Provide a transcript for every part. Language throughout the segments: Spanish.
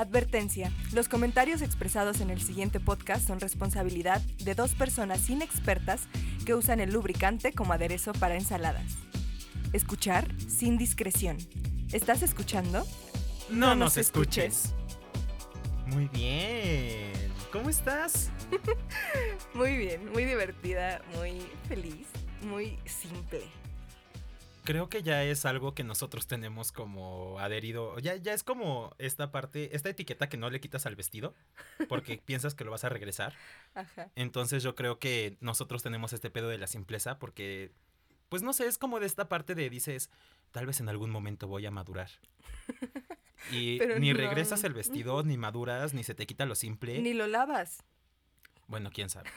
Advertencia. Los comentarios expresados en el siguiente podcast son responsabilidad de dos personas inexpertas que usan el lubricante como aderezo para ensaladas. Escuchar sin discreción. ¿Estás escuchando? No, nos escuches. Muy bien. ¿Cómo estás? Muy bien, muy divertida, muy feliz, muy simple. Creo que ya es algo que nosotros tenemos como adherido. Ya, ya es como esta parte, esta etiqueta que no le quitas al vestido porque piensas que lo vas a regresar. Ajá. Entonces yo creo que nosotros tenemos este pedo de la simpleza porque, pues no sé, es como de esta parte de dices, tal vez en algún momento voy a madurar. Y Pero ni no. regresas el vestido, ni maduras, ni se te quita lo simple. Ni lo lavas. Bueno, quién sabe.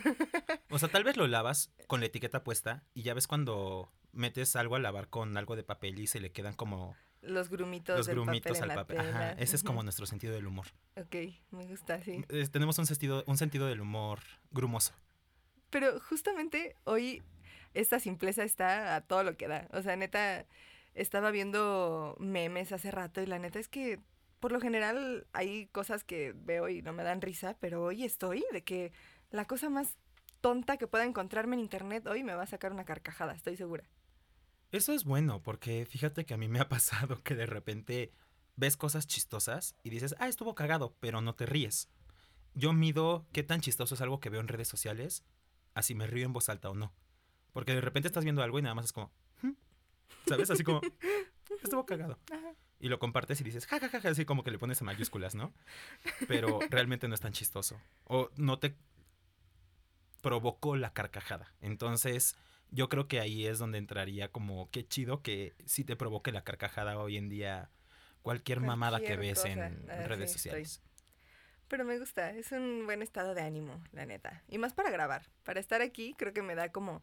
O sea, tal vez lo lavas con la etiqueta puesta y ya ves cuando metes algo a lavar con algo de papel y se le quedan como Los grumitos los del grumitos papel al papel. Ajá, ese es como nuestro sentido del humor. Ok, me gusta, sí. Eh, tenemos un sentido, un sentido del humor grumoso. Pero justamente hoy esta simpleza está a todo lo que da. O sea, neta, estaba viendo memes hace rato y la neta es que por lo general hay cosas que veo y no me dan risa, pero hoy estoy de que la cosa más tonta que pueda encontrarme en internet hoy me va a sacar una carcajada, estoy segura. Eso es bueno porque fíjate que a mí me ha pasado que de repente ves cosas chistosas y dices, ah, estuvo cagado, pero no te ríes. Yo mido qué tan chistoso es algo que veo en redes sociales, así me río en voz alta o no. Porque de repente estás viendo algo y nada más es como, "Hmm", ¿sabes? Así como, estuvo cagado. Ajá. Y lo compartes y dices, jajaja, así como que le pones en mayúsculas, ¿no? Pero realmente no es tan chistoso. O no te provocó la carcajada. Entonces, yo creo que ahí es donde entraría como, qué chido que sí te provoque la carcajada hoy en día cualquier mamada que ves en. Ah, redes sí, sociales. Pero me gusta, es un buen estado de ánimo, la neta. Y más para grabar. Para estar aquí creo que me da como,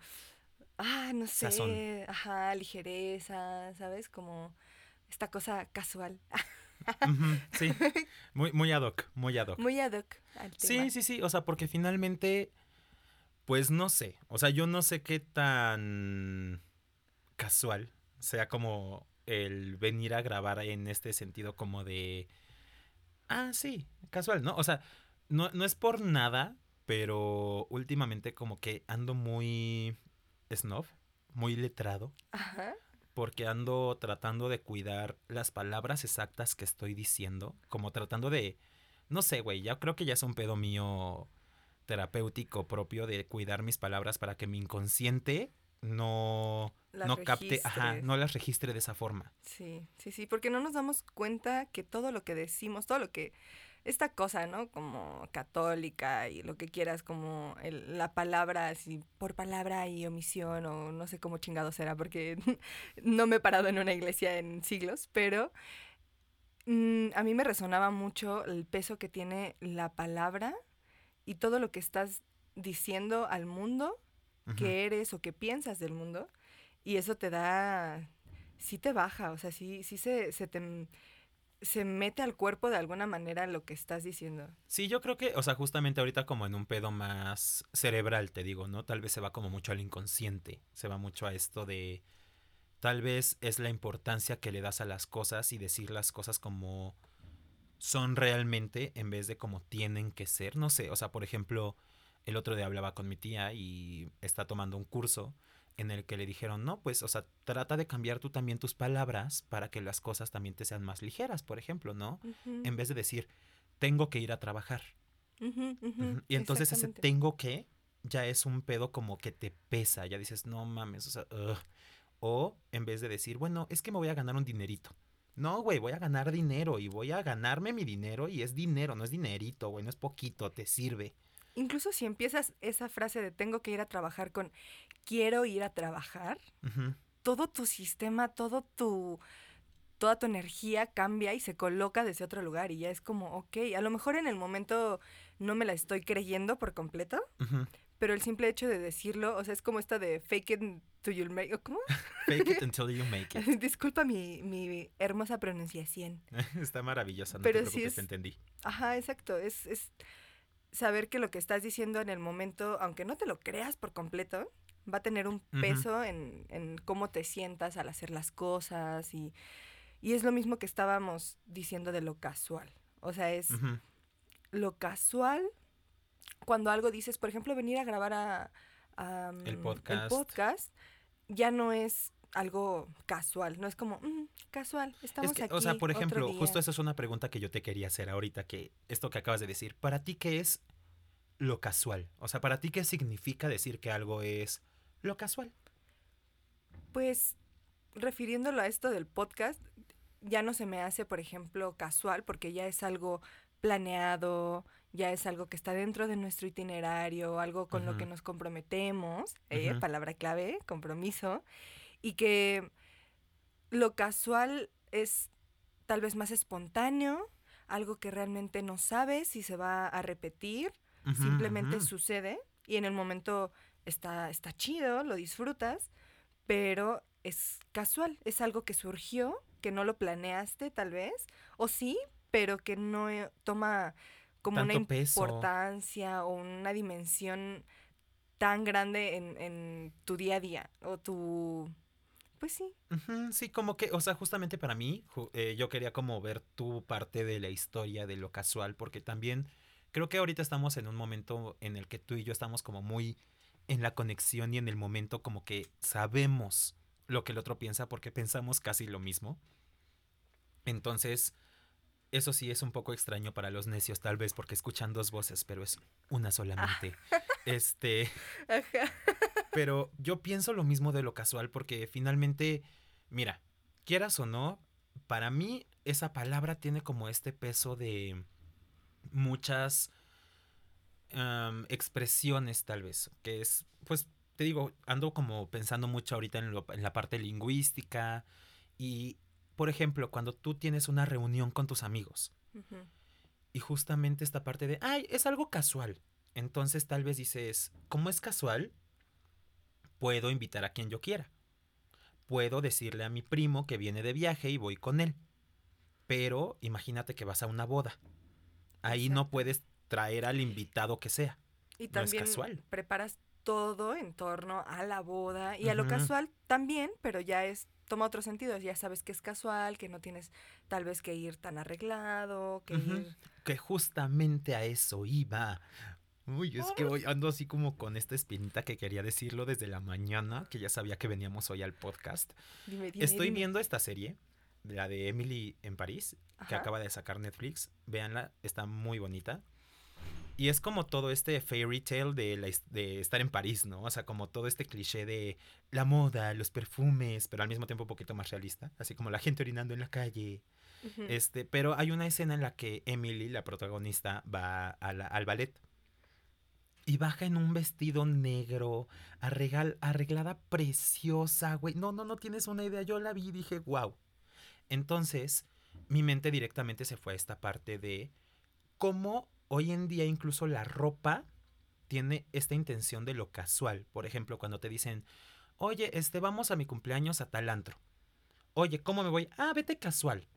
ah, no sé, Sazón. ajá, ligereza, ¿sabes? Como esta cosa casual. Sí, muy, muy ad hoc, muy ad hoc. Muy ad hoc al tema. Sí, sí, sí, o sea, porque finalmente, pues no sé, o sea, yo no sé qué tan casual sea como el venir a grabar en este sentido como de, ah, sí, casual, ¿no? O sea, no, no es por nada, pero últimamente como que ando muy snob, muy letrado, Ajá. porque ando tratando de cuidar las palabras exactas que estoy diciendo, como tratando de, no sé, güey, ya creo que ya es un pedo mío terapéutico propio de cuidar mis palabras para que mi inconsciente no, Las no capte, ajá, no las registre de esa forma. Sí, sí, sí, porque no nos damos cuenta que todo lo que decimos, todo lo que, esta cosa, ¿no? Como católica y lo que quieras, como el- la palabra, así, por palabra y omisión, o no sé cómo chingado será, porque no me he parado en una iglesia en siglos, pero mm, a mí me resonaba mucho el peso que tiene la palabra y todo lo que estás diciendo al mundo que eres o que piensas del mundo y eso te da, sí te baja, o sea, sí, sí se, se te se mete al cuerpo de alguna manera lo que estás diciendo. Sí, yo creo que, o sea, justamente ahorita como en un pedo más cerebral, te digo, ¿no? Tal vez se va como mucho al inconsciente, se va mucho a esto de, tal vez es la importancia que le das a las cosas y decir las cosas como son realmente en vez de como tienen que ser, no sé, o sea, por ejemplo, el otro día hablaba con mi tía y está tomando un curso en el que le dijeron, no, pues, o sea, trata de cambiar tú también tus palabras para que las cosas también te sean más ligeras, por ejemplo, ¿no? En vez de decir, tengo que ir a trabajar. Y entonces ese tengo que ya es un pedo como que te pesa, ya dices, no mames, o sea, ugh". o en vez de decir, bueno, es que me voy a ganar un dinerito. No, güey, voy a ganar dinero y voy a ganarme mi dinero y es dinero, no es dinerito, güey, no es poquito, te sirve. Incluso si empiezas esa frase de tengo que ir a trabajar con quiero ir a trabajar, todo tu sistema, todo tu toda tu energía cambia y se coloca desde otro lugar y ya es como, ok, a lo mejor en el momento no me la estoy creyendo por completo, pero el simple hecho de decirlo, o sea, es como esta de fake it you make, ¿o ¿cómo? Fake it until you make it. Disculpa mi, mi hermosa pronunciación. Está maravillosa, no Pero te sí es- te entendí. Ajá, exacto. Es, es saber que lo que estás diciendo en el momento, aunque no te lo creas por completo, va a tener un peso en, en cómo te sientas al hacer las cosas y, y es lo mismo que estábamos diciendo de lo casual. O sea, es lo casual. Cuando algo dices, por ejemplo, venir a grabar a, El podcast. podcast, ya no es algo casual, no es como "Mm, casual, estamos Es que, aquí. o sea, por ejemplo, día". justo eso es una pregunta que yo te quería hacer ahorita, que esto que acabas de decir, ¿para ti qué es lo casual? O sea, ¿para ti qué significa decir que algo es lo casual? Pues refiriéndolo a esto del podcast, ya no se me hace, por ejemplo, casual, porque ya es algo planeado, ya es algo que está dentro de nuestro itinerario, algo con lo que nos comprometemos, eh, palabra clave, compromiso, y que lo casual es tal vez más espontáneo, algo que realmente no sabes si se va a repetir, simplemente sucede y en el momento está, está chido, lo disfrutas, pero es casual, es algo que surgió, que no lo planeaste tal vez, o sí, pero que no eh, toma como una peso. importancia o una dimensión tan grande en, en tu día a día o tu... Pues sí, Sí, como que, o sea, justamente para mí, eh, yo quería como ver tu parte de la historia de lo casual, porque también creo que ahorita estamos en un momento en el que tú y yo estamos como muy en la conexión y en el momento como que sabemos lo que el otro piensa porque pensamos casi lo mismo. Entonces, eso sí es un poco extraño para los necios tal vez porque escuchan dos voces, pero es una solamente. Este... Ajá. Pero yo pienso lo mismo de lo casual porque finalmente, mira, quieras o no, para mí esa palabra tiene como este peso de muchas expresiones tal vez, que es, pues, te digo, ando como pensando mucho ahorita en, lo- en la parte lingüística y, por ejemplo, cuando tú tienes una reunión con tus amigos y justamente esta parte de, ay, es algo casual. Entonces tal vez dices, como es casual, puedo invitar a quien yo quiera. Puedo decirle a mi primo que viene de viaje y voy con él. Pero imagínate que vas a una boda. Ahí no puedes traer al invitado que sea. Y No es también casual. preparas todo en torno a la boda y a lo casual también, pero ya es toma otro sentido, ya sabes que es casual, que no tienes tal vez que ir tan arreglado, que ir Que justamente a eso iba. Uy, es que hoy ando así como con esta espinita que quería decirlo desde la mañana, que ya sabía que veníamos hoy al podcast. dime, dime, Estoy dime. viendo esta serie, la de Emily en París, que acaba de sacar Netflix. Véanla, está muy bonita. Y es como todo este fairy tale de, la de estar en París, ¿no? O sea, como todo este cliché de la moda, los perfumes, pero al mismo tiempo un poquito más realista. Así como la gente orinando en la calle. Este, pero hay una escena en la que Emily, la protagonista, va a la- al ballet. Y baja en un vestido negro, arregal- arreglada preciosa, güey. No, no, no tienes una idea. Yo la vi y dije, wow. Entonces, mi mente directamente se fue a esta parte de cómo hoy en día incluso la ropa tiene esta intención de lo casual. Por ejemplo, cuando te dicen, oye, este, vamos a mi cumpleaños a tal antro. Oye, ¿cómo me voy? Ah, vete casual.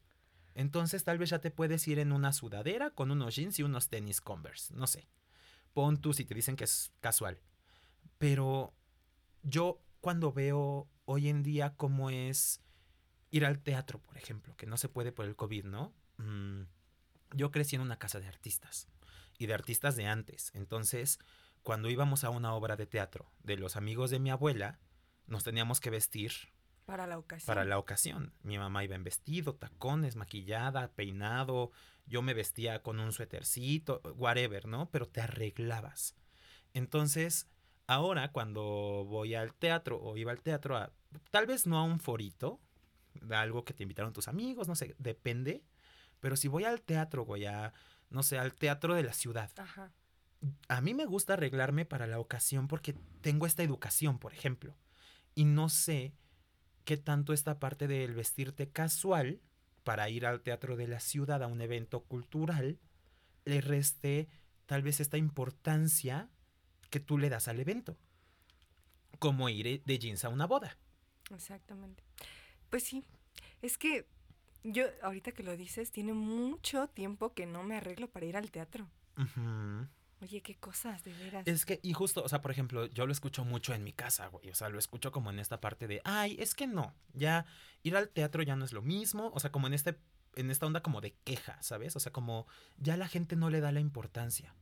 Entonces tal vez ya te puedes ir en una sudadera con unos jeans y unos tenis Converse. No sé. Pon tú si te dicen que es casual. Pero yo cuando veo hoy en día cómo es ir al teatro, por ejemplo, que no se puede por el COVID, ¿no? Mm, yo crecí en una casa de artistas y de artistas de antes. Entonces, cuando íbamos a una obra de teatro de los amigos de mi abuela, nos teníamos que vestir para la ocasión. para la ocasión. Mi mamá iba en vestido, tacones, maquillada, peinado. Yo me vestía con un suétercito, whatever, ¿no? Pero te arreglabas. Entonces, ahora cuando voy al teatro o iba al teatro, a, tal vez no a un forito, de algo que te invitaron tus amigos, no sé, depende. Pero si voy al teatro, voy a, no sé, al teatro de la ciudad. Ajá. A mí me gusta arreglarme para la ocasión porque tengo esta educación, por ejemplo. Y no sé qué tanto esta parte del vestirte casual para ir al teatro de la ciudad a un evento cultural le reste tal vez esta importancia que tú le das al evento. Como ir de jeans a una boda. Exactamente. Pues sí, es que yo, ahorita que lo dices, tiene mucho tiempo que no me arreglo para ir al teatro. Ujú. Oye, qué cosas, de veras. Es que, y justo, o sea, por ejemplo, yo lo escucho mucho en mi casa, güey. O sea, lo escucho como en esta parte de, ay, es que no, ya ir al teatro ya no es lo mismo. O sea, como en este, en esta onda como de queja, ¿sabes? O sea, como ya la gente no le da la importancia.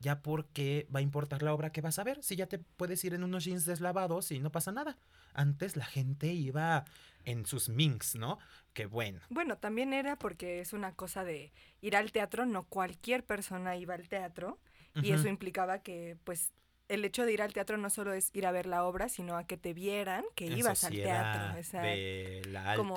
Ya porque va a importar la obra que vas a ver. Si ya te puedes ir en unos jeans deslavados y no pasa nada. Antes la gente iba en sus minks, ¿no? Qué bueno. Bueno, también era porque es una cosa de ir al teatro, no cualquier persona iba al teatro y eso implicaba que, pues, el hecho de ir al teatro no solo es ir a ver la obra, sino a que te vieran que ibas al teatro. O de la alta. Como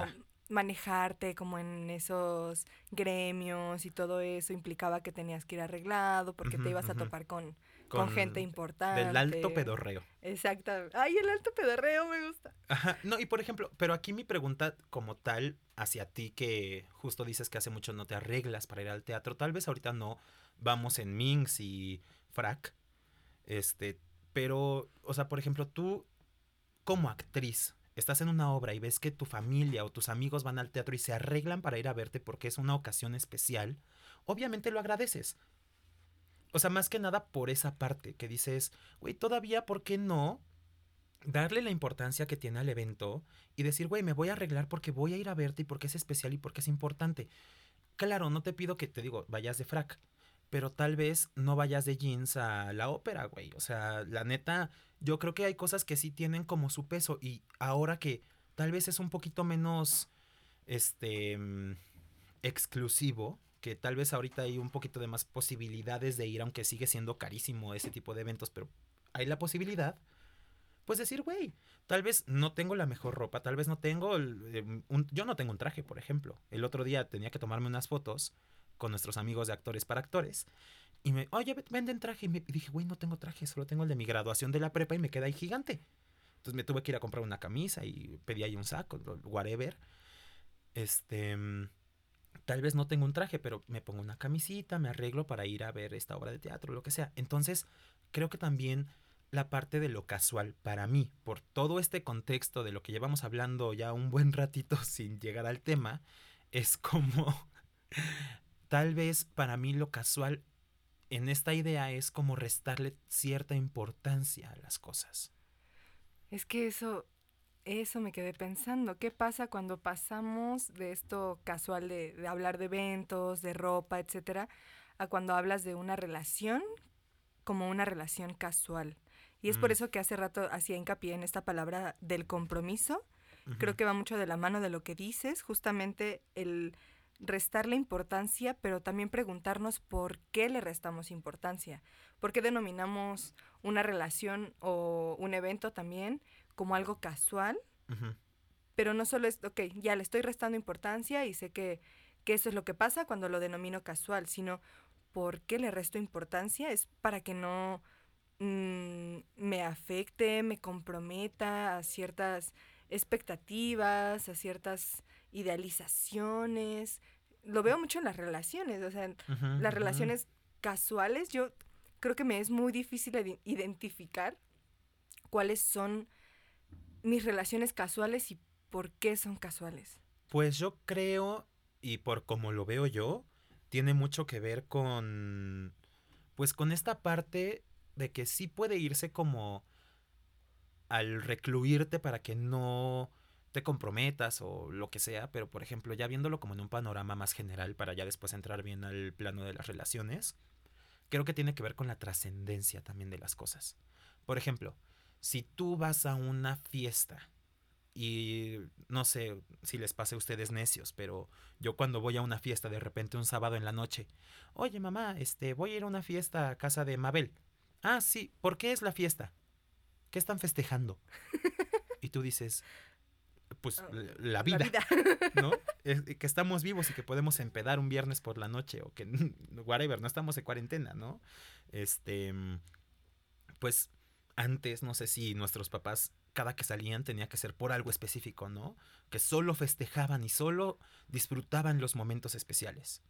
manejarte como en esos gremios y todo eso implicaba que tenías que ir arreglado porque te ibas a topar con, con, gente importante. Del alto pedorreo. Exacto. Ay, el alto pedorreo me gusta. Ajá. No, y por ejemplo, pero aquí mi pregunta como tal hacia ti que justo dices que hace mucho no te arreglas para ir al teatro, tal vez ahorita no vamos en Minx y Frac. Este, pero, o sea, por ejemplo, tú como actriz, estás en una obra y ves que tu familia o tus amigos van al teatro y se arreglan para ir a verte porque es una ocasión especial, obviamente lo agradeces. O sea, más que nada por esa parte que dices, güey, todavía, ¿por qué no darle la importancia que tiene al evento y decir, güey, me voy a arreglar porque voy a ir a verte y porque es especial y porque es importante? Claro, no te pido que te digo, vayas de frac, pero tal vez no vayas de jeans a la ópera, güey. O sea, la neta, yo creo que hay cosas que sí tienen como su peso y ahora que tal vez es un poquito menos, este, mm, exclusivo, que tal vez ahorita hay un poquito de más posibilidades de ir, aunque sigue siendo carísimo ese tipo de eventos, pero hay la posibilidad, pues decir, güey, tal vez no tengo la mejor ropa, tal vez no tengo, eh, yo no tengo un traje, por ejemplo. El otro día tenía que tomarme unas fotos con nuestros amigos de actores para actores. Y me, oye, venden traje. Y me dije, güey, no tengo traje, solo tengo el de mi graduación de la prepa y me queda ahí gigante. Entonces me tuve que ir a comprar una camisa y pedí ahí un saco, whatever. Este, tal vez no tengo un traje, pero me pongo una camisita, me arreglo para ir a ver esta obra de teatro, lo que sea. Entonces, creo que también la parte de lo casual para mí, por todo este contexto de lo que llevamos hablando ya un buen ratito sin llegar al tema, es como tal vez para mí lo casual en esta idea es como restarle cierta importancia a las cosas. Es que eso, eso me quedé pensando. ¿Qué pasa cuando pasamos de esto casual de, de hablar de eventos, de ropa, etcétera, a cuando hablas de una relación como una relación casual? Y es por mm. eso que hace rato hacía hincapié en esta palabra del compromiso. Creo que va mucho de la mano de lo que dices, justamente el restarle importancia, pero también preguntarnos por qué le restamos importancia. ¿Por qué denominamos una relación o un evento también como algo casual? Pero no solo es, ok, ya le estoy restando importancia y sé que, que eso es lo que pasa cuando lo denomino casual, sino por qué le resto importancia es para que no mm, me afecte, me comprometa a ciertas expectativas, a ciertas idealizaciones. Lo veo mucho en las relaciones, o sea, las relaciones casuales, yo creo que me es muy difícil identificar cuáles son mis relaciones casuales y por qué son casuales. Pues yo creo, y por como lo veo yo, tiene mucho que ver con, pues con esta parte de que sí puede irse como al recluirte para que no te comprometas o lo que sea, pero por ejemplo, ya viéndolo como en un panorama más general para ya después entrar bien al plano de las relaciones, creo que tiene que ver con la trascendencia también de las cosas. Por ejemplo, si tú vas a una fiesta y no sé si les pase a ustedes necios, pero yo cuando voy a una fiesta de repente un sábado en la noche, oye mamá, este, voy a ir a una fiesta a casa de Mabel. Ah, sí, ¿por qué es la fiesta? ¿Qué están festejando? y tú dices, pues ah, la vida, ¿no? que estamos vivos y que podemos empedar un viernes por la noche o que whatever, no estamos en cuarentena, ¿no? Este pues antes no sé si nuestros papás cada que salían tenía que ser por algo específico, ¿no? Que solo festejaban y solo disfrutaban los momentos especiales.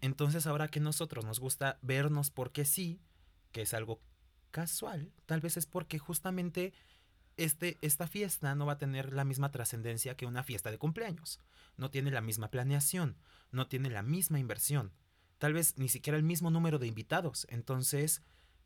Entonces ahora que nosotros nos gusta vernos porque sí, que es algo casual, tal vez es porque justamente este, esta fiesta no va a tener la misma trascendencia que una fiesta de cumpleaños. No tiene la misma planeación, no tiene la misma inversión, tal vez ni siquiera el mismo número de invitados. Entonces,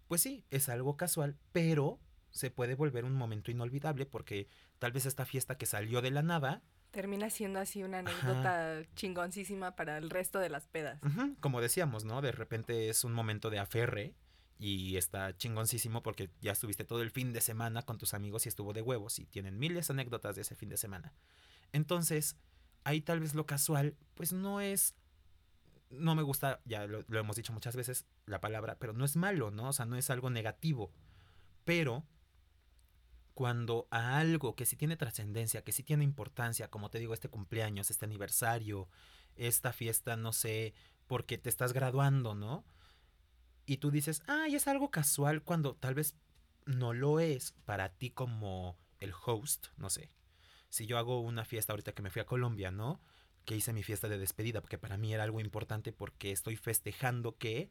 pues sí, es algo casual, pero se puede volver un momento inolvidable porque tal vez esta fiesta que salió de la nada termina siendo así una anécdota chingoncísima para el resto de las pedas. Como decíamos, ¿no? De repente es un momento de aferre y está chingoncísimo porque ya estuviste todo el fin de semana con tus amigos y estuvo de huevos y tienen miles de anécdotas de ese fin de semana. Entonces, ahí tal vez lo casual, pues no es no me gusta, ya lo, lo, hemos dicho muchas veces, la palabra, pero no es malo, ¿no? O sea, no es algo negativo. Pero cuando a algo que sí tiene trascendencia, que sí tiene importancia, como te digo, este cumpleaños, este aniversario, esta fiesta, no sé, porque te estás graduando, ¿no? Y tú dices, ay, es algo casual cuando tal vez no lo es para ti como el host, no sé. Si yo hago una fiesta ahorita que me fui a Colombia, ¿no? Que hice mi fiesta de despedida, porque para mí era algo importante porque estoy festejando que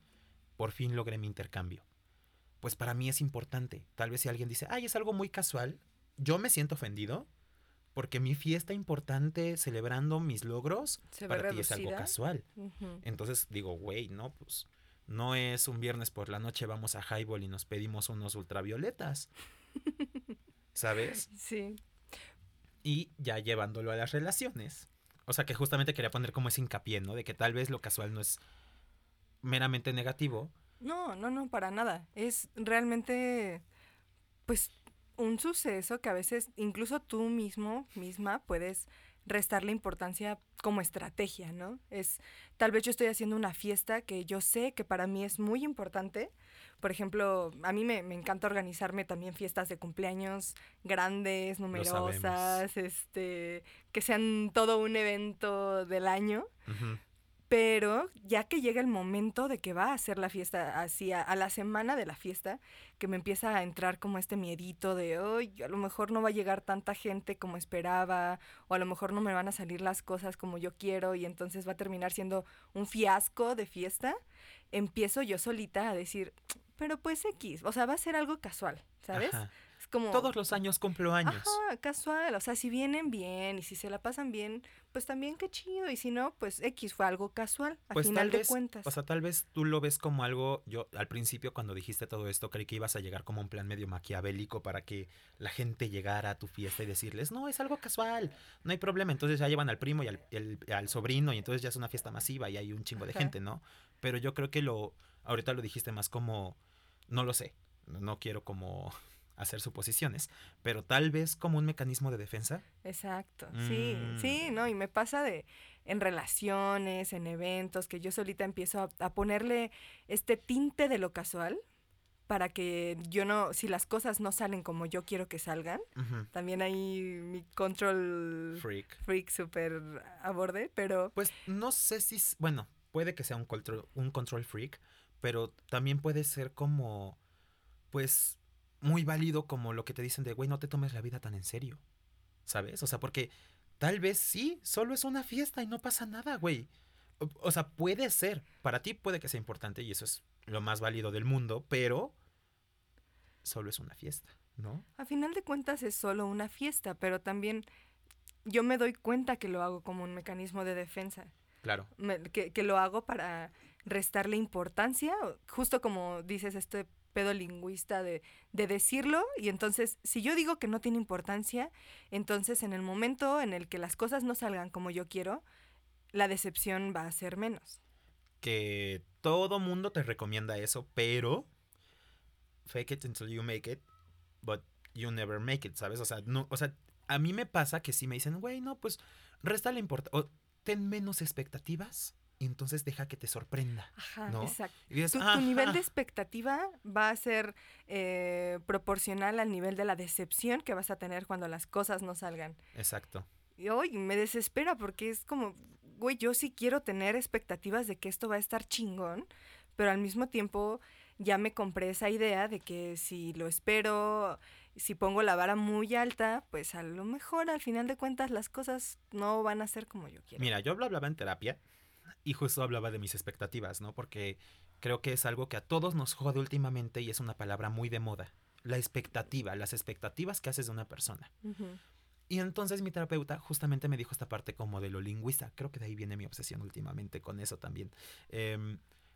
por fin logré mi intercambio pues para mí es importante. Tal vez si alguien dice, ay, es algo muy casual, yo me siento ofendido porque mi fiesta importante celebrando mis logros para ti es algo casual. Entonces digo, güey, no, pues no es un viernes por la noche vamos a Highball y nos pedimos unos ultravioletas. ¿Sabes? Sí. Y ya llevándolo a las relaciones. O sea que justamente quería poner como ese hincapié, ¿no? De que tal vez lo casual no es meramente negativo, no, no, no, para nada. Es realmente, pues, un suceso que a veces incluso tú mismo, misma, puedes restarle importancia como estrategia, ¿no? Es, tal vez yo estoy haciendo una fiesta que yo sé que para mí es muy importante. Por ejemplo, a mí me, encanta organizarme también fiestas de cumpleaños grandes, numerosas, este, que sean todo un evento del año. Pero ya que llega el momento de que va a hacer la fiesta, así a, la semana de la fiesta, que me empieza a entrar como este miedito de, hoy a lo mejor no va a llegar tanta gente como esperaba, o a lo mejor no me van a salir las cosas como yo quiero, y entonces va a terminar siendo un fiasco de fiesta, empiezo yo solita a decir, pero pues X, o sea, va a ser algo casual, ¿sabes? Todos los años cumplo años. Ajá, casual. O sea, si vienen bien y si se la pasan bien, pues también qué chido. Y si no, pues X fue algo casual, a pues final de cuentas. O sea, tal vez tú lo ves como algo. Yo al principio, cuando dijiste todo esto, creí que ibas a llegar como un plan medio maquiavélico para que la gente llegara a tu fiesta y decirles, no, es algo casual, no hay problema. Entonces ya llevan al primo y al, sobrino, y entonces ya es una fiesta masiva y hay un chingo de gente, ¿no? Pero yo creo que lo. Ahorita lo dijiste más como. No lo sé. No quiero como hacer suposiciones, pero tal vez como un mecanismo de defensa. Exacto, sí, mm. sí, ¿no? Y me pasa de en relaciones, en eventos, que yo solita empiezo a, ponerle este tinte de lo casual para que yo no, si las cosas no salen como yo quiero que salgan, también hay mi control freak, freak súper a borde, pero... Pues no sé si, bueno, puede que sea un control, un control freak, pero también puede ser como, pues, muy válido como lo que te dicen de, güey, no te tomes la vida tan en serio. ¿Sabes? O sea, porque tal vez sí, solo es una fiesta y no pasa nada, güey. O, sea, puede ser. Para ti puede que sea importante y eso es lo más válido del mundo, pero solo es una fiesta, ¿no? A final de cuentas es solo una fiesta, pero también yo me doy cuenta que lo hago como un mecanismo de defensa. Claro. que, que, lo hago para restarle importancia, justo como dices, este pedo lingüista de, de decirlo y entonces si yo digo que no tiene importancia, entonces en el momento en el que las cosas no salgan como yo quiero, la decepción va a ser menos. Que todo mundo te recomienda eso, pero fake it until you make it, but you never make it, ¿sabes? O sea, no, o sea, a mí me pasa que si me dicen, güey, no, pues resta la importancia, o ten menos expectativas entonces deja que te sorprenda. Ajá, exacto. tu, nivel de expectativa va a ser eh, proporcional al nivel de la decepción que vas a tener cuando las cosas no salgan. Exacto. Y hoy me desespera porque es como, güey, yo sí quiero tener expectativas de que esto va a estar chingón, pero al mismo tiempo ya me compré esa idea de que si lo espero, si pongo la vara muy alta, pues a lo mejor al final de cuentas las cosas no van a ser como yo quiero. Mira, yo hablaba en terapia y justo hablaba de mis expectativas, ¿no? Porque creo que es algo que a todos nos jode últimamente y es una palabra muy de moda. La expectativa, las expectativas que haces de una persona. Y entonces mi terapeuta justamente me dijo esta parte como de lo lingüista. Creo que de ahí viene mi obsesión últimamente con eso también. Em,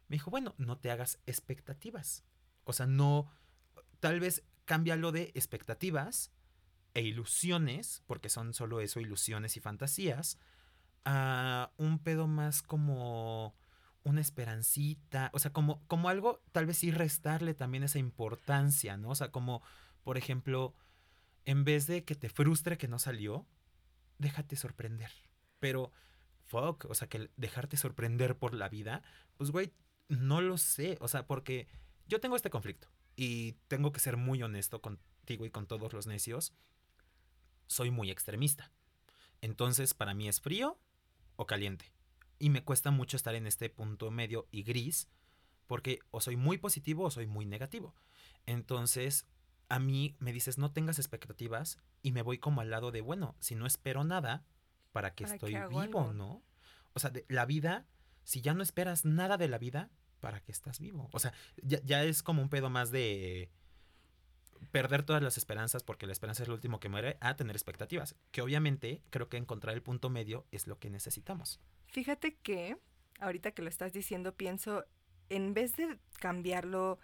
me dijo, bueno, no te hagas expectativas. O sea, no, tal vez cámbialo de expectativas e ilusiones, porque son solo eso, ilusiones y fantasías, a un pedo más como una esperancita, o sea, como, como algo, tal vez sí restarle también esa importancia, ¿no? O sea, como, por ejemplo, en vez de que te frustre que no salió, déjate sorprender. Pero, fuck, o sea, que dejarte sorprender por la vida, pues, güey, no lo sé, o sea, porque yo tengo este conflicto y tengo que ser muy honesto contigo y con todos los necios. Soy muy extremista. Entonces, para mí es frío o caliente y me cuesta mucho estar en este punto medio y gris porque o soy muy positivo o soy muy negativo. Entonces, a mí me dices, no tengas expectativas y me voy como al lado de, bueno, si no espero nada, ¿para qué estoy vivo, no? O sea, la vida, si ya no esperas nada de la vida, ¿para qué estás vivo? O sea, ya, ya es como un pedo más de perder todas las esperanzas porque la esperanza es lo último que muere a tener expectativas, que obviamente creo que encontrar el punto medio es lo que necesitamos. Fíjate que, ahorita que lo estás diciendo, pienso, en vez de cambiarlo,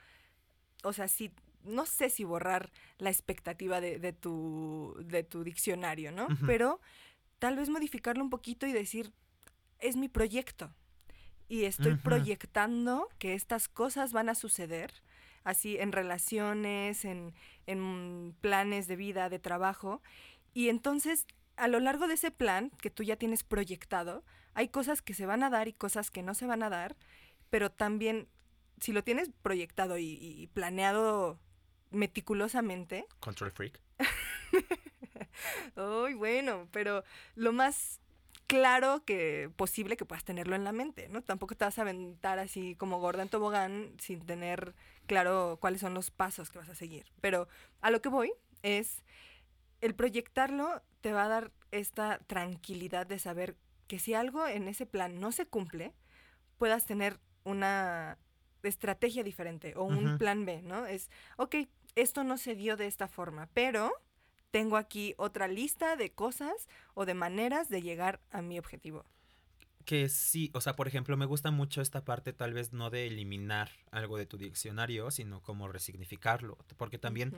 o sea, si, no sé si borrar la expectativa de, tu, de tu diccionario, ¿no? Pero tal vez modificarlo un poquito y decir, es mi proyecto. Y estoy proyectando que estas cosas van a suceder, así en relaciones, en, en planes de vida, de trabajo. Y entonces, a lo largo de ese plan que tú ya tienes proyectado, hay cosas que se van a dar y cosas que no se van a dar, pero también si lo tienes proyectado y, planeado meticulosamente. Control freak. Uy, bueno, pero lo más claro que posible que puedas tenerlo en la mente, ¿no? Tampoco te vas a aventar así como gorda en tobogán sin tener claro cuáles son los pasos que vas a seguir. Pero a lo que voy es el proyectarlo te va a dar esta tranquilidad de saber que si algo en ese plan no se cumple, puedas tener una estrategia diferente o un plan B, ¿no? Es, ok, esto no se dio de esta forma, pero tengo aquí otra lista de cosas o de maneras de llegar a mi objetivo. Que sí, o sea, por ejemplo, me gusta mucho esta parte tal vez no de eliminar algo de tu diccionario, sino como resignificarlo, porque también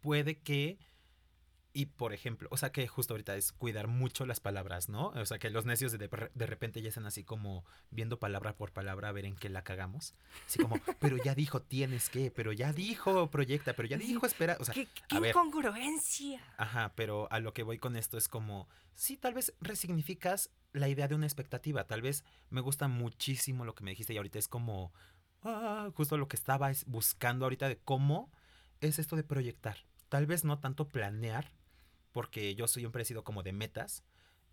puede que y por ejemplo, o sea que justo ahorita es cuidar mucho las palabras, ¿no? O sea que los necios de, de repente ya están así como viendo palabra por palabra a ver en qué la cagamos. Así como, pero ya dijo tienes que, pero ya dijo proyecta, pero ya dijo espera. O sea, qué, incongruencia. Ajá, pero a lo que voy con esto es como, sí, tal vez resignificas la idea de una expectativa. Tal vez me gusta muchísimo lo que me dijiste y ahorita es como, ah, justo lo que estaba buscando ahorita de cómo es esto de proyectar. Tal vez no tanto planear, porque yo soy un sido como de metas.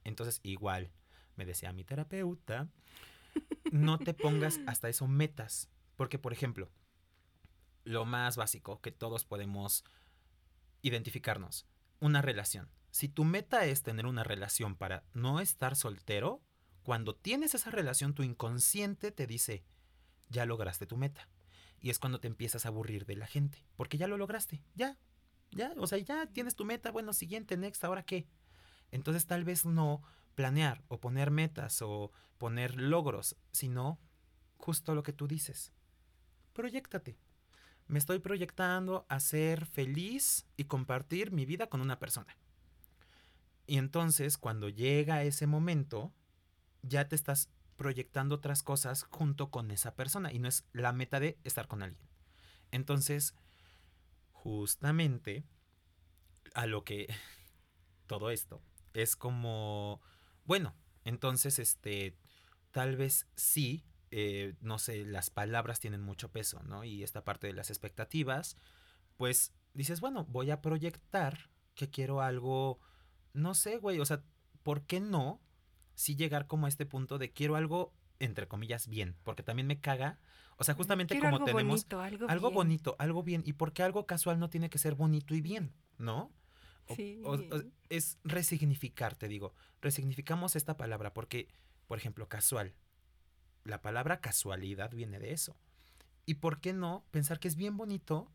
Entonces, igual, me decía mi terapeuta, no te pongas hasta eso metas. Porque, por ejemplo, lo más básico que todos podemos identificarnos, una relación. Si tu meta es tener una relación para no estar soltero, cuando tienes esa relación, tu inconsciente te dice, ya lograste tu meta. Y es cuando te empiezas a aburrir de la gente, porque ya lo lograste, ya, ya, o sea, ya tienes tu meta, bueno, siguiente, next, ¿ahora qué? Entonces tal vez no planear o poner metas o poner logros, sino justo lo que tú dices. Proyectate. Me estoy proyectando a ser feliz y compartir mi vida con una persona. Y entonces cuando llega ese momento, ya te estás proyectando otras cosas junto con esa persona y no es la meta de estar con alguien. Entonces, justamente a lo que todo esto es como, bueno, entonces, este, tal vez sí, eh, no sé, las palabras tienen mucho peso, ¿no? Y esta parte de las expectativas, pues dices, bueno, voy a proyectar que quiero algo, no sé, güey, o sea, ¿por qué no? Si llegar como a este punto de quiero algo, entre comillas, bien, porque también me caga o sea, justamente como tenemos algo, bonito, algo bien. ¿Y por qué algo casual no tiene que ser bonito y bien? ¿No? sí. es resignificar, te digo. Resignificamos esta palabra porque, por ejemplo, casual. La palabra casualidad viene de eso. ¿Y por qué no pensar que es bien bonito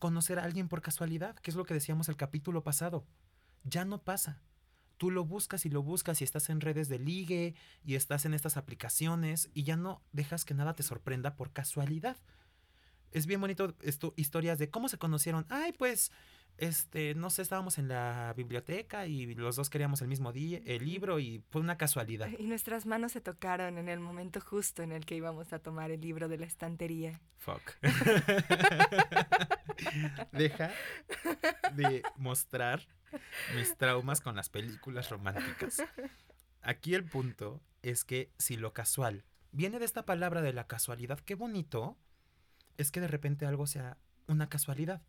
conocer a alguien por casualidad? Que es lo que decíamos el capítulo pasado. Ya no pasa tú lo buscas y lo buscas y estás en redes de ligue y estás en estas aplicaciones y ya no dejas que nada te sorprenda por casualidad. Es bien bonito esto, historias de cómo se conocieron. Ay, pues, este, no sé, estábamos en la biblioteca y los dos queríamos el mismo día, el libro y fue una casualidad. Y nuestras manos se tocaron en el momento justo en el que íbamos a tomar el libro de la estantería. Fuck. Deja de mostrar mis traumas con las películas románticas. Aquí el punto es que si lo casual viene de esta palabra de la casualidad, qué bonito es que de repente algo sea una casualidad.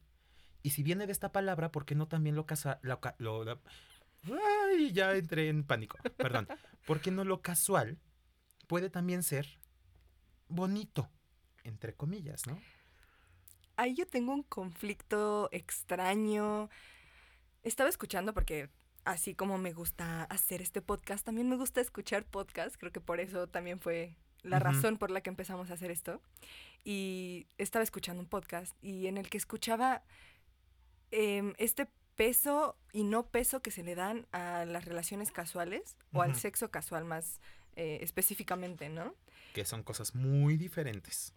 Y si viene de esta palabra, ¿por qué no también lo casual? Lo, ay, ya entré en pánico. Perdón. ¿Por qué no lo casual puede también ser bonito? Entre comillas, ¿no? Ahí yo tengo un conflicto extraño. Estaba escuchando porque así como me gusta hacer este podcast, también me gusta escuchar podcast. Creo que por eso también fue la razón por la que empezamos a hacer esto. Y estaba escuchando un podcast y en el que escuchaba Em, este peso y no peso que se le dan a las relaciones casuales o al sexo casual más eh, específicamente, ¿no? Que son cosas muy diferentes.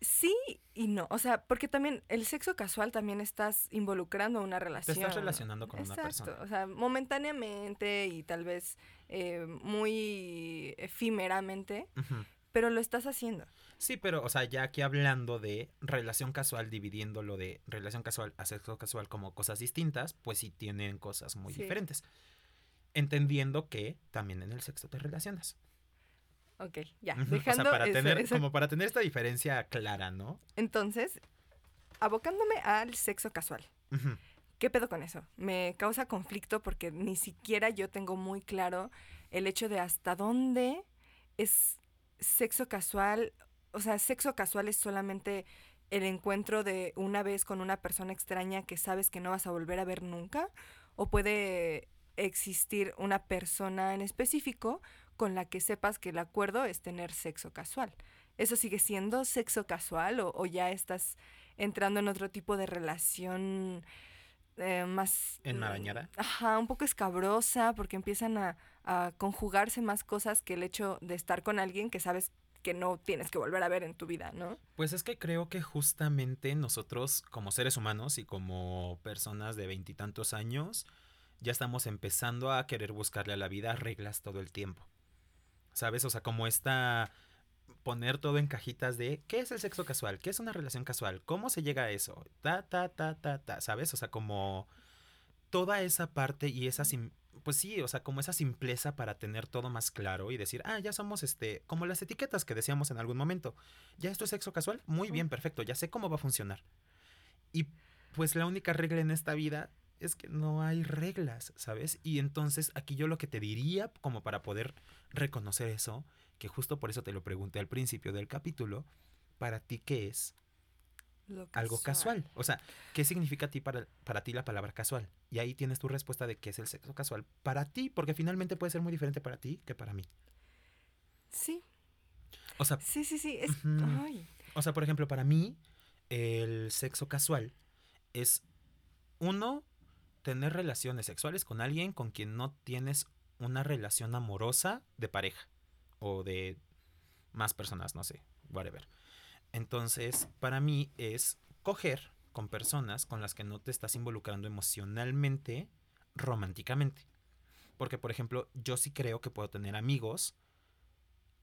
Sí y no, o sea, porque también el sexo casual también estás involucrando una relación. Te estás relacionando con una persona. O sea, momentáneamente y tal vez eh, muy efímeramente, pero lo estás haciendo. Sí, pero, o sea, ya aquí hablando de relación casual, dividiéndolo de relación casual a sexo casual como cosas distintas, pues sí tienen cosas muy diferentes. Entendiendo que también en el sexo te relacionas. Ok, ya. Dejando o sea, para tener, como para tener esta diferencia clara, ¿no? Entonces, abocándome al sexo casual. ¿Qué pedo con eso? Me causa conflicto porque ni siquiera yo tengo muy claro el hecho de hasta dónde es sexo casual o sea, sexo casual es solamente el encuentro de una vez con una persona extraña que sabes que no vas a volver a ver nunca, o puede existir una persona en específico con la que sepas que el acuerdo es tener sexo casual. ¿Eso sigue siendo sexo casual o, ya estás entrando en otro tipo de relación eh, más... ¿Enmarañada? Ajá, un poco escabrosa porque empiezan a, a conjugarse más cosas que el hecho de estar con alguien que sabes que no tienes que volver a ver en tu vida, ¿no? Pues es que creo que justamente nosotros como seres humanos y como personas de veintitantos años ya estamos empezando a querer buscarle a la vida reglas todo el tiempo. ¿Sabes? O sea, como esta poner todo en cajitas de qué es el sexo casual, qué es una relación casual, cómo se llega a eso, ta, ta, ta, ta, ta, ¿sabes? O sea, como toda esa parte y esa pues sí, o sea, como esa simpleza para tener todo más claro y decir, ah, ya somos este, como las etiquetas que decíamos en algún momento. Ya esto es sexo casual, muy bien, perfecto, ya sé cómo va a funcionar. Y pues la única regla en esta vida es que no hay reglas, ¿sabes? Y entonces aquí yo lo que te diría, como para poder reconocer eso, que justo por eso te lo pregunté al principio del capítulo, para ti, ¿qué es algo casual. O sea, ¿qué significa a ti para, para ti la palabra casual? Y ahí tienes tu respuesta de qué es el sexo casual para ti, porque finalmente puede ser muy diferente para ti que para mí. Sí. O sea, sí, sí, sí. O sea, por ejemplo, para mí, el sexo casual es uno, tener relaciones sexuales con alguien con quien no tienes una relación amorosa de pareja o de más personas, no sé, whatever. Entonces, para mí es coger con personas con las que no te estás involucrando emocionalmente, románticamente. Porque, por ejemplo, yo sí creo que puedo tener amigos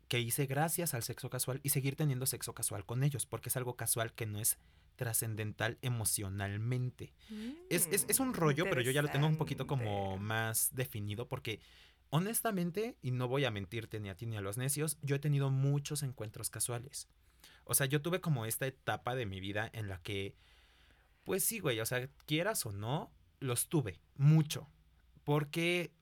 que hice gracias al sexo casual y seguir teniendo sexo casual con ellos, porque es algo casual que no es trascendental emocionalmente. es, es, un mm, rollo, pero yo ya lo tengo un poquito como más definido, porque honestamente, y no voy a mentirte ni a ti ni a los necios, yo he tenido muchos encuentros casuales. O sea, yo tuve como esta etapa de mi vida en la que, pues sí, güey, o sea, quieras o no, los tuve mucho. Porque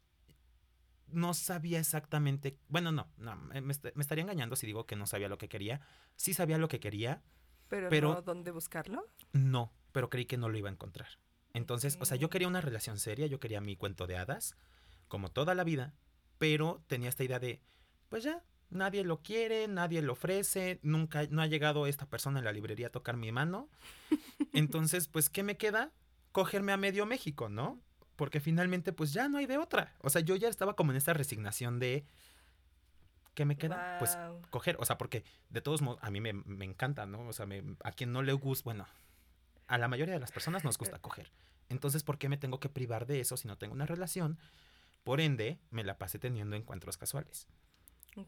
no sabía exactamente, bueno, no, no, me, estaría engañando si digo que no sabía lo que quería. Sí sabía lo que quería. Pero, no, ¿dónde buscarlo? No, pero creí que no lo iba a encontrar. Entonces, o sea, yo quería una relación seria, yo quería mi cuento de hadas, como toda la vida, pero tenía esta idea de, pues ya, nadie lo quiere, nadie lo ofrece, nunca, no ha llegado esta persona en la librería a tocar mi mano. Entonces, pues, ¿qué me queda? Cogerme a medio México, ¿no? Porque finalmente, pues ya no hay de otra. O sea, yo ya estaba como en esta resignación de ¿qué me queda? Pues coger, o sea, porque de todos modos a mí me, me encanta, ¿no? O sea, me- a quien no le gusta, bueno, a la mayoría de las personas nos gusta coger. Entonces, ¿por qué me tengo que privar de eso si no tengo una relación? Por ende, me la pasé teniendo encuentros casuales.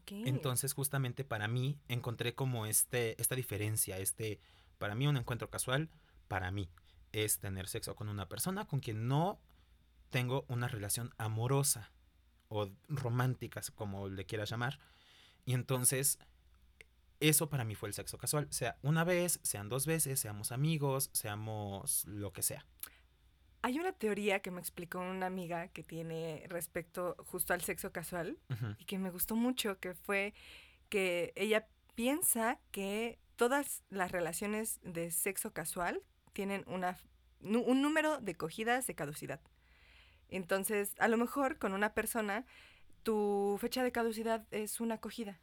Entonces, justamente para mí, encontré como este, esta diferencia, este, para mí un encuentro casual, para mí, es tener sexo con una persona con quien no tengo una relación amorosa o romántica, como le quieras llamar. Y entonces, eso para mí fue el sexo casual. Sea una vez, sean dos veces, seamos amigos, seamos lo que sea. Hay una teoría que me explicó una amiga que tiene respecto justo al sexo casual y que me gustó mucho, que fue que ella piensa que todas las relaciones de sexo casual tienen una, un número de cogidas de caducidad. Entonces, a lo mejor con una persona, tu fecha de caducidad es una cogida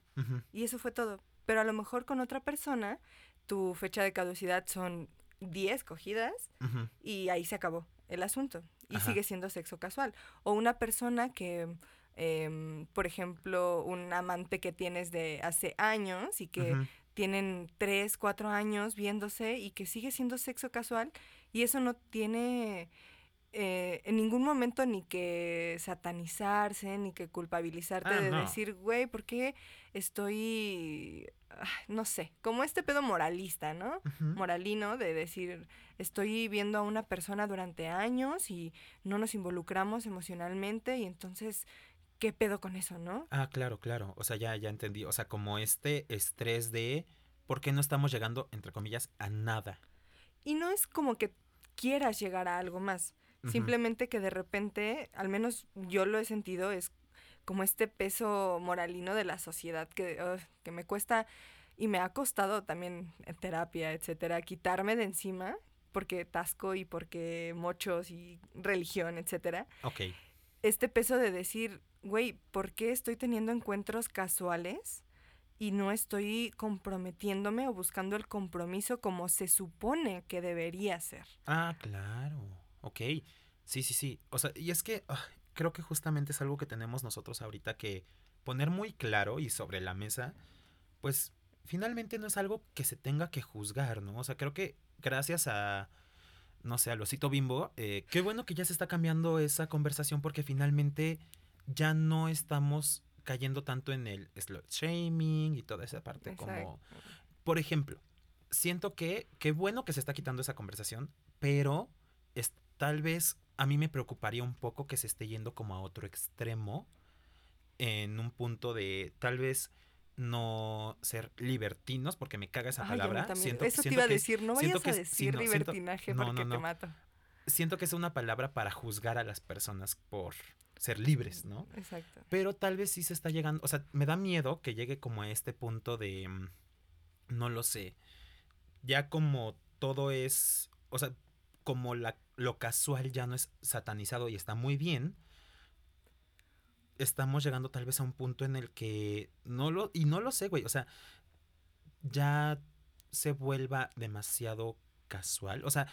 y eso fue todo. Pero a lo mejor con otra persona, tu fecha de caducidad son 10 cogidas y ahí se acabó el asunto y Ajá. sigue siendo sexo casual. O una persona que, em, por ejemplo, un amante que tienes de hace años y que tienen tres, cuatro años viéndose y que sigue siendo sexo casual y eso no tiene eh, en ningún momento ni que satanizarse, ni que culpabilizarte Ah, de no. decir, güey, ¿por qué estoy, no sé, como este pedo moralista, ¿no? Moralino de decir, estoy viendo a una persona durante años y no nos involucramos emocionalmente y entonces, ¿qué pedo con eso, no? Ah, claro, claro. O sea, ya, ya entendí. O sea, como este estrés de por qué no estamos llegando, entre comillas, a nada. Y no es como que quieras llegar a algo más, simplemente que de repente, al menos yo lo he sentido, es como este peso moralino de la sociedad que, ugh, que me cuesta y me ha costado también en terapia, etcétera, quitarme de encima porque tasco y porque mochos y religión, etcétera. Ok. este peso de decir, güey, ¿por qué estoy teniendo encuentros casuales y no estoy comprometiéndome o buscando el compromiso como se supone que debería ser? Ah, claro. Ok. Sí, sí, sí. O sea, y es que ah, creo que justamente es algo que tenemos nosotros ahorita que poner muy claro y sobre la mesa, pues finalmente no es algo que se tenga que juzgar, ¿no? O sea, creo que gracias a, no sé, a Losito Bimbo, eh, qué bueno que ya se está cambiando esa conversación porque finalmente ya no estamos cayendo tanto en el slut shaming y toda esa parte como por ejemplo, siento que qué bueno que se está quitando esa conversación, pero es, tal vez a mí me preocuparía un poco que se esté yendo como a otro extremo en un punto de tal vez no ser libertinos porque me caga esa Ay, a palabra. Siento, Eso te siento iba a que- decir, no vayas que a sí, decir no, siento- libertinaje no, porque no, te mato. siento que es una palabra para juzgar a las personas por ser libres, ¿no? Exacto. Pero tal vez sí se está llegando, o sea, me da miedo que llegue como a este punto de, mm, no lo sé, ya como todo es, o sea, como lo casual ya no es satanizado y está muy bien, estamos llegando tal vez a un punto en el que no lo, y no lo sé, güey, o sea, ya se vuelva demasiado casual, o sea,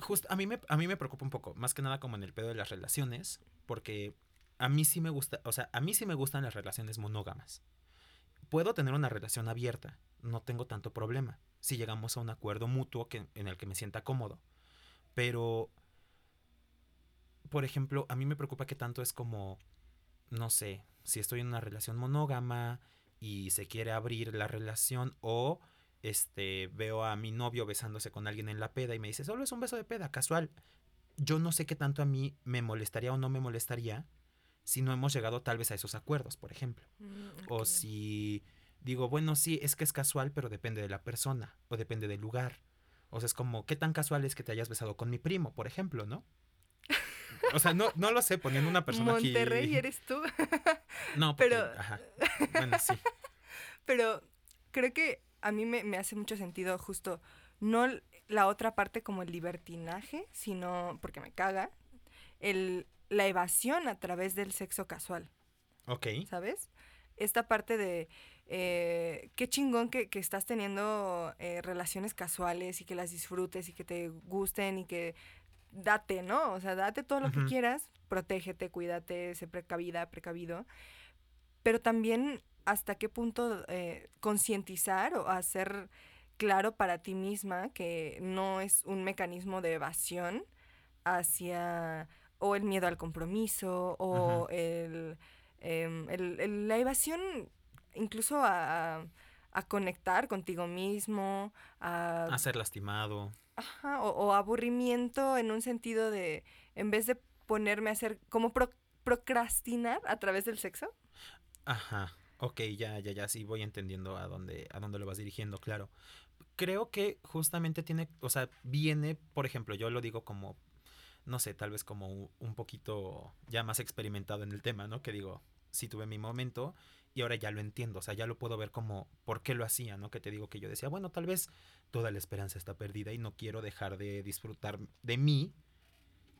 justo a mí me a mí me preocupa un poco, más que nada como en el pedo de las relaciones, porque a mí sí me gusta, o sea, a mí sí me gustan las relaciones monógamas. Puedo tener una relación abierta, no tengo tanto problema, si llegamos a un acuerdo mutuo que, en el que me sienta cómodo. Pero, por ejemplo, a mí me preocupa que tanto es como, no sé, si estoy en una relación monógama y se quiere abrir la relación o este veo a mi novio besándose con alguien en la peda y me dice, solo es un beso de peda, casual. Yo no sé qué tanto a mí me molestaría o no me molestaría si no hemos llegado tal vez a esos acuerdos, por ejemplo. Mm, O si digo, bueno, sí, es que es casual, pero depende de la persona o depende del lugar. O sea, es como, ¿qué tan casual es que te hayas besado con mi primo, por ejemplo, no? O sea, no, no lo sé, poniendo una persona Monterrey aquí. eres tú. No, porque, pero- ajá. Bueno, sí. Pero creo que a mí me, me hace mucho sentido justo, no la otra parte como el libertinaje, sino, porque me caga, el, la evasión a través del sexo casual, Ok. ¿sabes? Esta parte de eh, qué chingón que, que estás teniendo eh, relaciones casuales y que las disfrutes y que te gusten y que date, ¿no? O sea, date todo lo que quieras, protégete, cuídate, sé precavida, precavido. Pero también hasta qué punto eh, concientizar o hacer claro para ti misma que no es un mecanismo de evasión hacia o el miedo al compromiso o el, em, el, el, la evasión incluso a, a, conectar contigo mismo, a, a ser lastimado. Ajá, o, o, aburrimiento en un sentido de, en vez de ponerme a hacer, como pro, procrastinar a través del sexo. Ajá. Ok, ya, ya, ya, sí voy entendiendo a dónde, a dónde lo vas dirigiendo, claro. Creo que justamente tiene, o sea, viene, por ejemplo, yo lo digo como, no sé, tal vez como un poquito ya más experimentado en el tema, ¿no? Que digo, sí tuve mi momento y ahora ya lo entiendo, o sea, ya lo puedo ver como por qué lo hacía, ¿no? Que te digo que yo decía, bueno, tal vez toda la esperanza está perdida y no quiero dejar de disfrutar de mí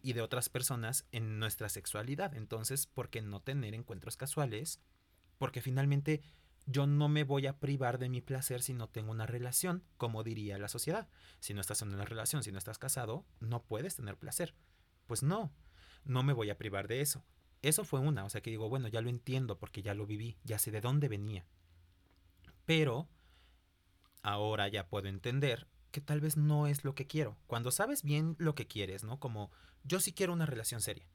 y de otras personas en nuestra sexualidad. Entonces, ¿por qué no tener encuentros casuales? porque finalmente yo no me voy a privar de mi placer si no tengo una relación, como diría la sociedad. Si no estás en una relación, si no estás casado, no puedes tener placer. Pues no, no me voy a privar de eso. Eso fue una, o sea que digo, bueno, ya lo entiendo porque ya lo viví, ya sé de dónde venía. Pero ahora ya puedo entender que tal vez no es lo que quiero. Cuando sabes bien lo que quieres, ¿no? Como yo sí quiero una relación seria.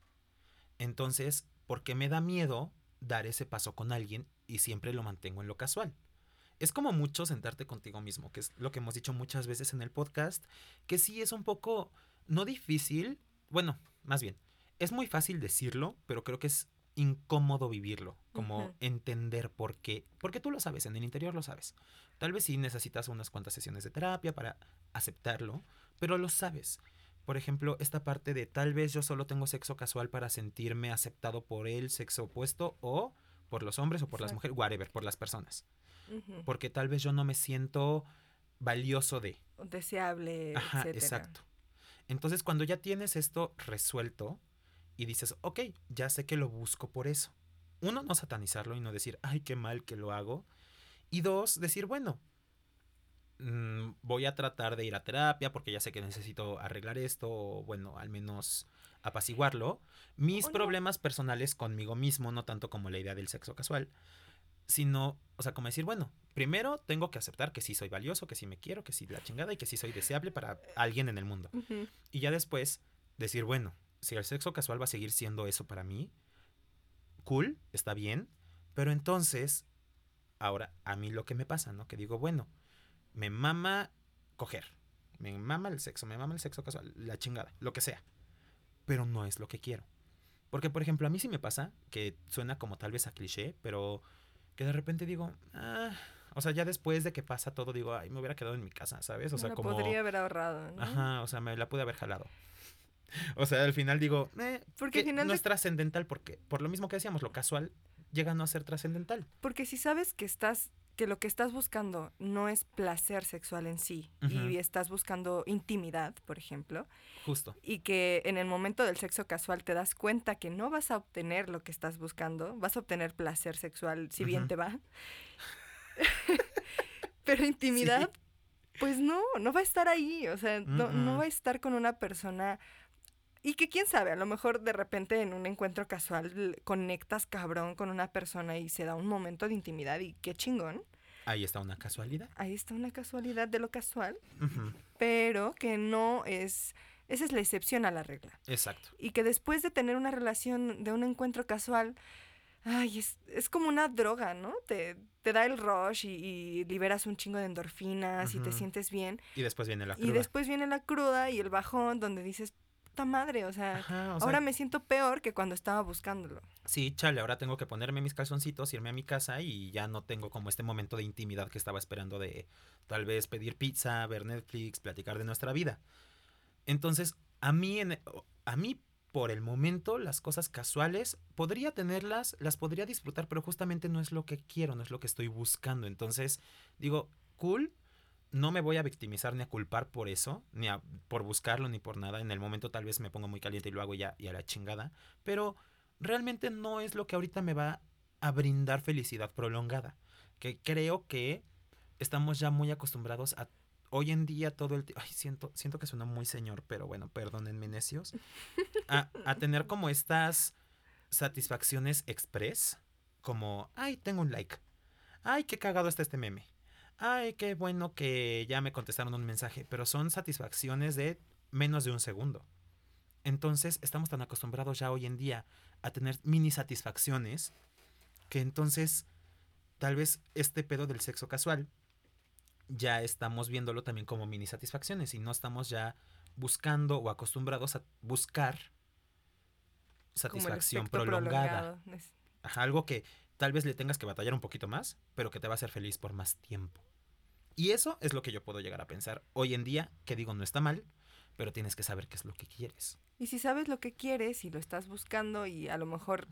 Entonces, porque me da miedo dar ese paso con alguien y siempre lo mantengo en lo casual. Es como mucho sentarte contigo mismo, que es lo que hemos dicho muchas veces en el podcast, que sí es un poco, no difícil, bueno, más bien, es muy fácil decirlo, pero creo que es incómodo vivirlo, como entender por qué, porque tú lo sabes, en el interior lo sabes. Tal vez sí necesitas unas cuantas sesiones de terapia para aceptarlo, pero lo sabes por ejemplo, esta parte de tal vez yo solo tengo sexo casual para sentirme aceptado por el sexo opuesto o por los hombres o por las mujeres, whatever, por las personas. Porque tal vez yo no me siento valioso de. Deseable. Ajá, exacto. Entonces, cuando ya tienes esto resuelto y dices, ok, ya sé que lo busco por eso. Uno, no satanizarlo y no decir, ay, qué mal que lo hago. Y dos, decir, bueno, Mm, voy a tratar de ir a terapia porque ya sé que necesito arreglar esto o bueno, al menos apaciguarlo. Mis problemas personales conmigo mismo, no tanto como la idea del sexo casual, sino, o sea, como decir, bueno, primero tengo que aceptar que sí soy valioso, que sí me quiero, que sí la chingada y que sí soy deseable para alguien en el mundo. Y ya después decir, bueno, si el sexo casual va a seguir siendo eso para mí, cool, está bien, pero entonces, ahora, a mí lo que me pasa, ¿no? Que digo, bueno, me mama coger, me mama el sexo, me mama el sexo casual, la chingada, lo que sea. Pero no es lo que quiero. Porque, por ejemplo, a mí sí me pasa, que suena como tal vez a cliché, pero que de repente digo, ah, o sea, ya después de que pasa todo, digo, ay, me hubiera quedado en mi casa, ¿sabes? O sea, como. podría haber ahorrado, ¿no? Ajá, o sea, me la pude haber jalado. o sea, al final digo, eh, porque final no es trascendental, porque, por lo mismo que decíamos, lo casual llega a no ser trascendental. Porque si sabes que estás que lo que estás buscando no es placer sexual en sí y estás buscando intimidad, por ejemplo. Justo. Y que en el momento del sexo casual te das cuenta que no vas a obtener lo que estás buscando, vas a obtener placer sexual si bien te va. Pero intimidad, pues no, no va a estar ahí, o sea, no, no va a estar con una persona y que quién sabe, a lo mejor de repente en un encuentro casual conectas cabrón con una persona y se da un momento de intimidad y qué chingón. Ahí está una casualidad. Ahí está una casualidad de lo casual, pero que no es... Esa es la excepción a la regla. Exacto. Y que después de tener una relación, de un encuentro casual, ay, es, es como una droga, ¿no? Te, te da el rush y, liberas un chingo de endorfinas y te sientes bien. Y después viene la cruda. Y después viene la cruda y el bajón donde dices, puta madre, o sea, ahora me siento peor que cuando estaba buscándolo. Sí, chale, ahora tengo que ponerme mis calzoncitos, irme a mi casa y ya no tengo como este momento de intimidad que estaba esperando de tal vez pedir pizza, ver Netflix, platicar de nuestra vida. Entonces, a mí, en, a mí por el momento, las cosas casuales, podría tenerlas, las podría disfrutar, pero justamente no es lo que quiero, no es lo que estoy buscando. Entonces, digo, cool, no me voy a victimizar ni a culpar por eso, ni a, por buscarlo, ni por nada. En el momento tal vez me pongo muy caliente y lo hago ya y a la chingada. Pero realmente no es lo que ahorita me va a brindar felicidad prolongada. Que creo que estamos ya muy acostumbrados a hoy en día todo el tiempo. Ay, siento, siento que suena muy señor, pero bueno, perdónenme necios. A, a tener como estas satisfacciones express. Como, ay, tengo un like ay, qué cagado está este meme. Ay, qué bueno que ya me contestaron un mensaje, pero son satisfacciones de menos de un segundo. Entonces, estamos tan acostumbrados ya hoy en día a tener mini satisfacciones que entonces tal vez este pedo del sexo casual ya estamos viéndolo también como mini satisfacciones y no estamos ya buscando o acostumbrados a buscar satisfacción prolongada. algo que tal vez le tengas que batallar un poquito más, pero que te va a hacer feliz por más tiempo. Y eso es lo que yo puedo llegar a pensar hoy en día, que digo no está mal, pero tienes que saber qué es lo que quieres. Y si sabes lo que quieres y lo estás buscando y a lo mejor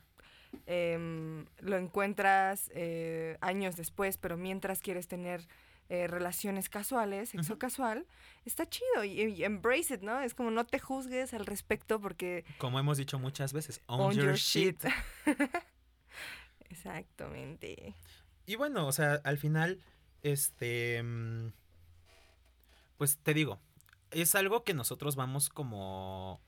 em, lo encuentras eh, años después, pero mientras quieres tener eh, relaciones casuales, sexo casual, está chido y, embrace it, ¿no? Es como no te juzgues al respecto porque... Como hemos dicho muchas veces, own, your, shit. Exactamente. Y bueno, o sea, al final, este... Mm, pues te digo, es algo que nosotros vamos como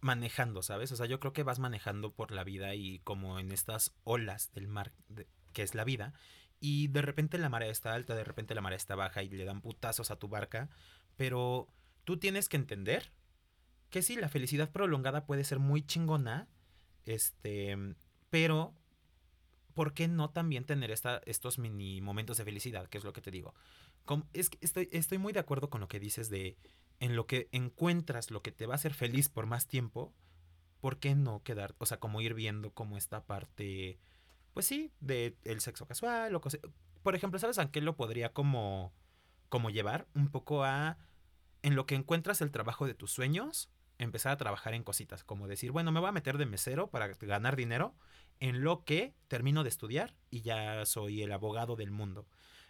manejando, ¿sabes? O sea, yo creo que vas manejando por la vida y como en estas olas del mar, que es la vida, y de repente la marea está alta, de repente la marea está baja y le dan putazos a tu barca, pero tú tienes que entender que sí, la felicidad prolongada puede ser muy chingona, este, pero ¿por qué no también tener esta, estos mini momentos de felicidad? Que es lo que te digo. es que estoy, estoy muy de acuerdo con lo que dices de en lo que encuentras lo que te va a hacer feliz por más tiempo, ¿por qué no quedar, o sea, como ir viendo como esta parte pues sí, de el sexo casual o cosas. Por ejemplo, ¿sabes a qué lo podría como, como llevar? Un poco a, en lo que encuentras el trabajo de tus sueños, empezar a trabajar en cositas, como decir, bueno, me voy a meter de mesero para ganar dinero, en lo que termino de estudiar y ya soy el abogado del mundo.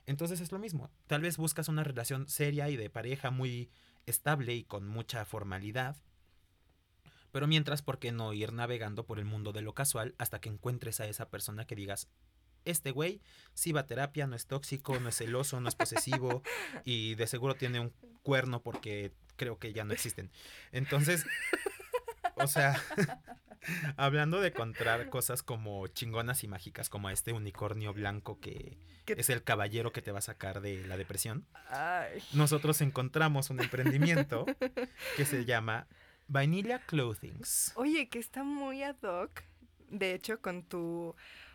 Entonces es lo mismo, tal vez buscas una relación seria y de pareja muy estable y con mucha formalidad, pero mientras, ¿por qué no ir navegando por el mundo de lo casual hasta que encuentres a esa persona que digas, este güey sí va a terapia, no es tóxico, no es celoso, no es posesivo y de seguro tiene un cuerno porque creo que ya no existen. Entonces, o sea, hablando de encontrar cosas como chingonas y mágicas, como este unicornio blanco que es el caballero que te va a sacar de la depresión, nosotros encontramos un emprendimiento que se llama Vanilla Clothings. Oye, que está muy ad hoc, de hecho, con tu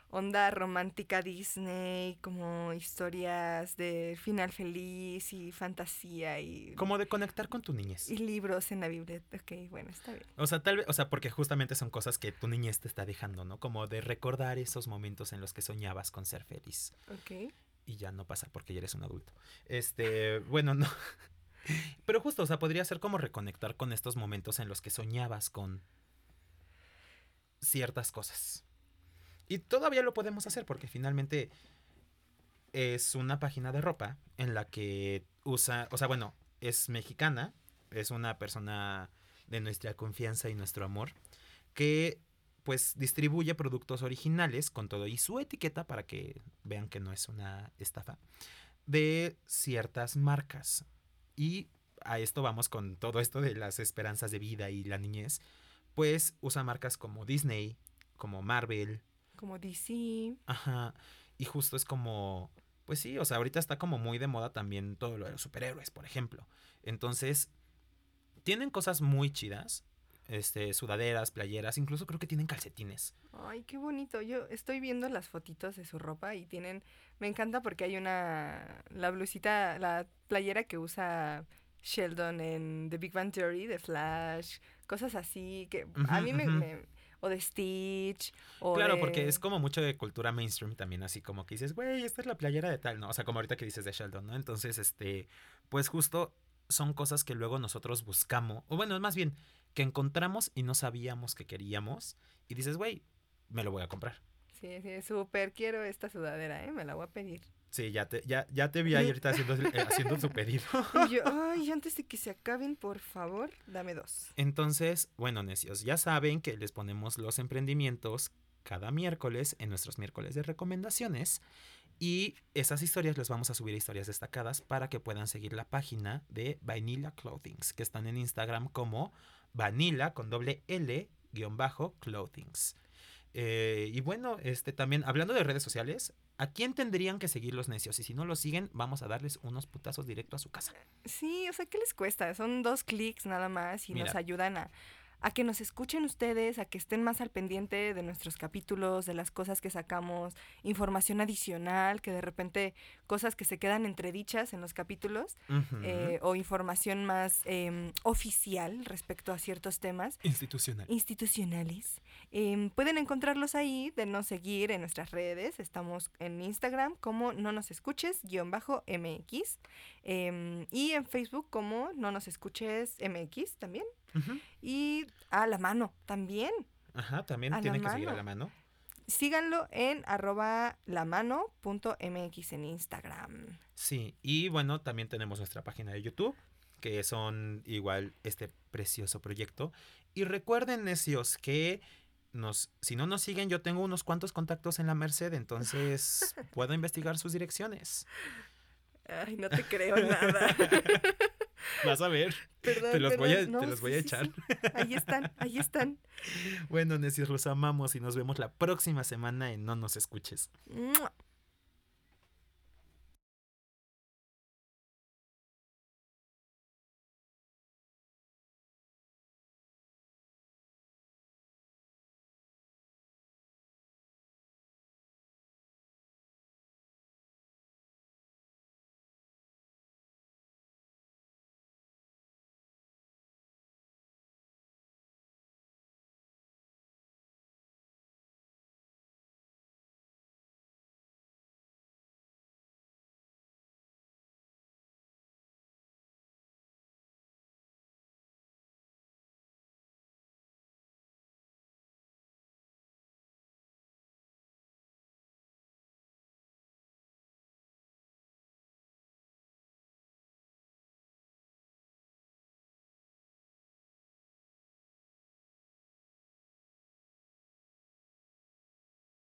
onda romántica Disney, como historias de final feliz y fantasía y... Como de conectar con tu niñez. Y libros en la biblioteca. Ok, bueno, está bien. O sea, tal vez, o sea, porque justamente son cosas que tu niñez te está dejando, ¿no? Como de recordar esos momentos en los que soñabas con ser feliz. Ok. Y ya no pasa porque ya eres un adulto. Este, bueno, no. Pero justo, o sea, podría ser como reconectar con estos momentos en los que soñabas con ciertas cosas. Y todavía lo podemos hacer porque finalmente es una página de ropa en la que usa, o sea, bueno, es mexicana, es una persona de nuestra confianza y nuestro amor, que pues distribuye productos originales con todo y su etiqueta para que vean que no es una estafa de ciertas marcas. Y a esto vamos con todo esto de las esperanzas de vida y la niñez. Pues usa marcas como Disney, como Marvel. Como DC. Ajá. Y justo es como, pues sí, o sea, ahorita está como muy de moda también todo lo de los superhéroes, por ejemplo. Entonces, tienen cosas muy chidas. Este, sudaderas, playeras, incluso creo que tienen calcetines. Ay, qué bonito. Yo estoy viendo las fotitos de su ropa y tienen, me encanta porque hay una, la blusita, la playera que usa Sheldon en The Big Bang Theory, de Flash, cosas así que a mí me, o de Stitch. O claro, porque es como mucho de cultura mainstream también, así como que dices, güey, esta es la playera de tal, ¿no? O sea, como ahorita que dices de Sheldon, ¿no? Entonces, este, pues justo son cosas que luego nosotros buscamos, o bueno, más bien, que encontramos y no sabíamos que queríamos, y dices, güey, me lo voy a comprar. Sí, sí, súper quiero esta sudadera, ¿eh? Me la voy a pedir. Sí, ya te, ya, ya te vi ahí ahorita haciendo, eh, haciendo su pedido. Y yo, ay, antes de que se acaben, por favor, dame dos. Entonces, bueno, necios, ya saben que les ponemos los emprendimientos cada miércoles en nuestros miércoles de recomendaciones. Y esas historias les vamos a subir historias destacadas para que puedan seguir la página de Vanilla Clothings, que están en Instagram como vanilla con doble L guion bajo clothings. Eh, y bueno, este también, hablando de redes sociales, ¿A quién tendrían que seguir los necios? Y si no lo siguen, vamos a darles unos putazos directo a su casa. Sí, o sea, ¿qué les cuesta? Son dos clics nada más y nos ayudan a, a que nos escuchen ustedes, a que estén más al pendiente de nuestros capítulos, de las cosas que sacamos, información adicional, que de repente cosas que se quedan entredichas en los capítulos, eh, o información más em, oficial respecto a ciertos temas Institucional. institucionales. Em, pueden encontrarlos ahí, denos seguir en nuestras redes. Estamos en Instagram como no nos escuches, guion bajo MX. em, y en Facebook como no nos escuches MX también. Y a la mano también. Ajá, también A tienen que seguir a mano. la mano. Síganlo en arroba lamano.mx en Instagram. Sí, y bueno, también tenemos nuestra página de YouTube, que son igual este precioso proyecto. Y recuerden, necios, que nos, si no nos siguen, yo tengo unos cuantos contactos en la Merced, entonces puedo investigar sus direcciones. Ay, no te creo nada. Vas a ver, Perdón, te los voy a. No, te los voy a sí, echar. sí. Ahí están, ahí están. Bueno, necios, los amamos y nos vemos la próxima semana en No Nos Escuches.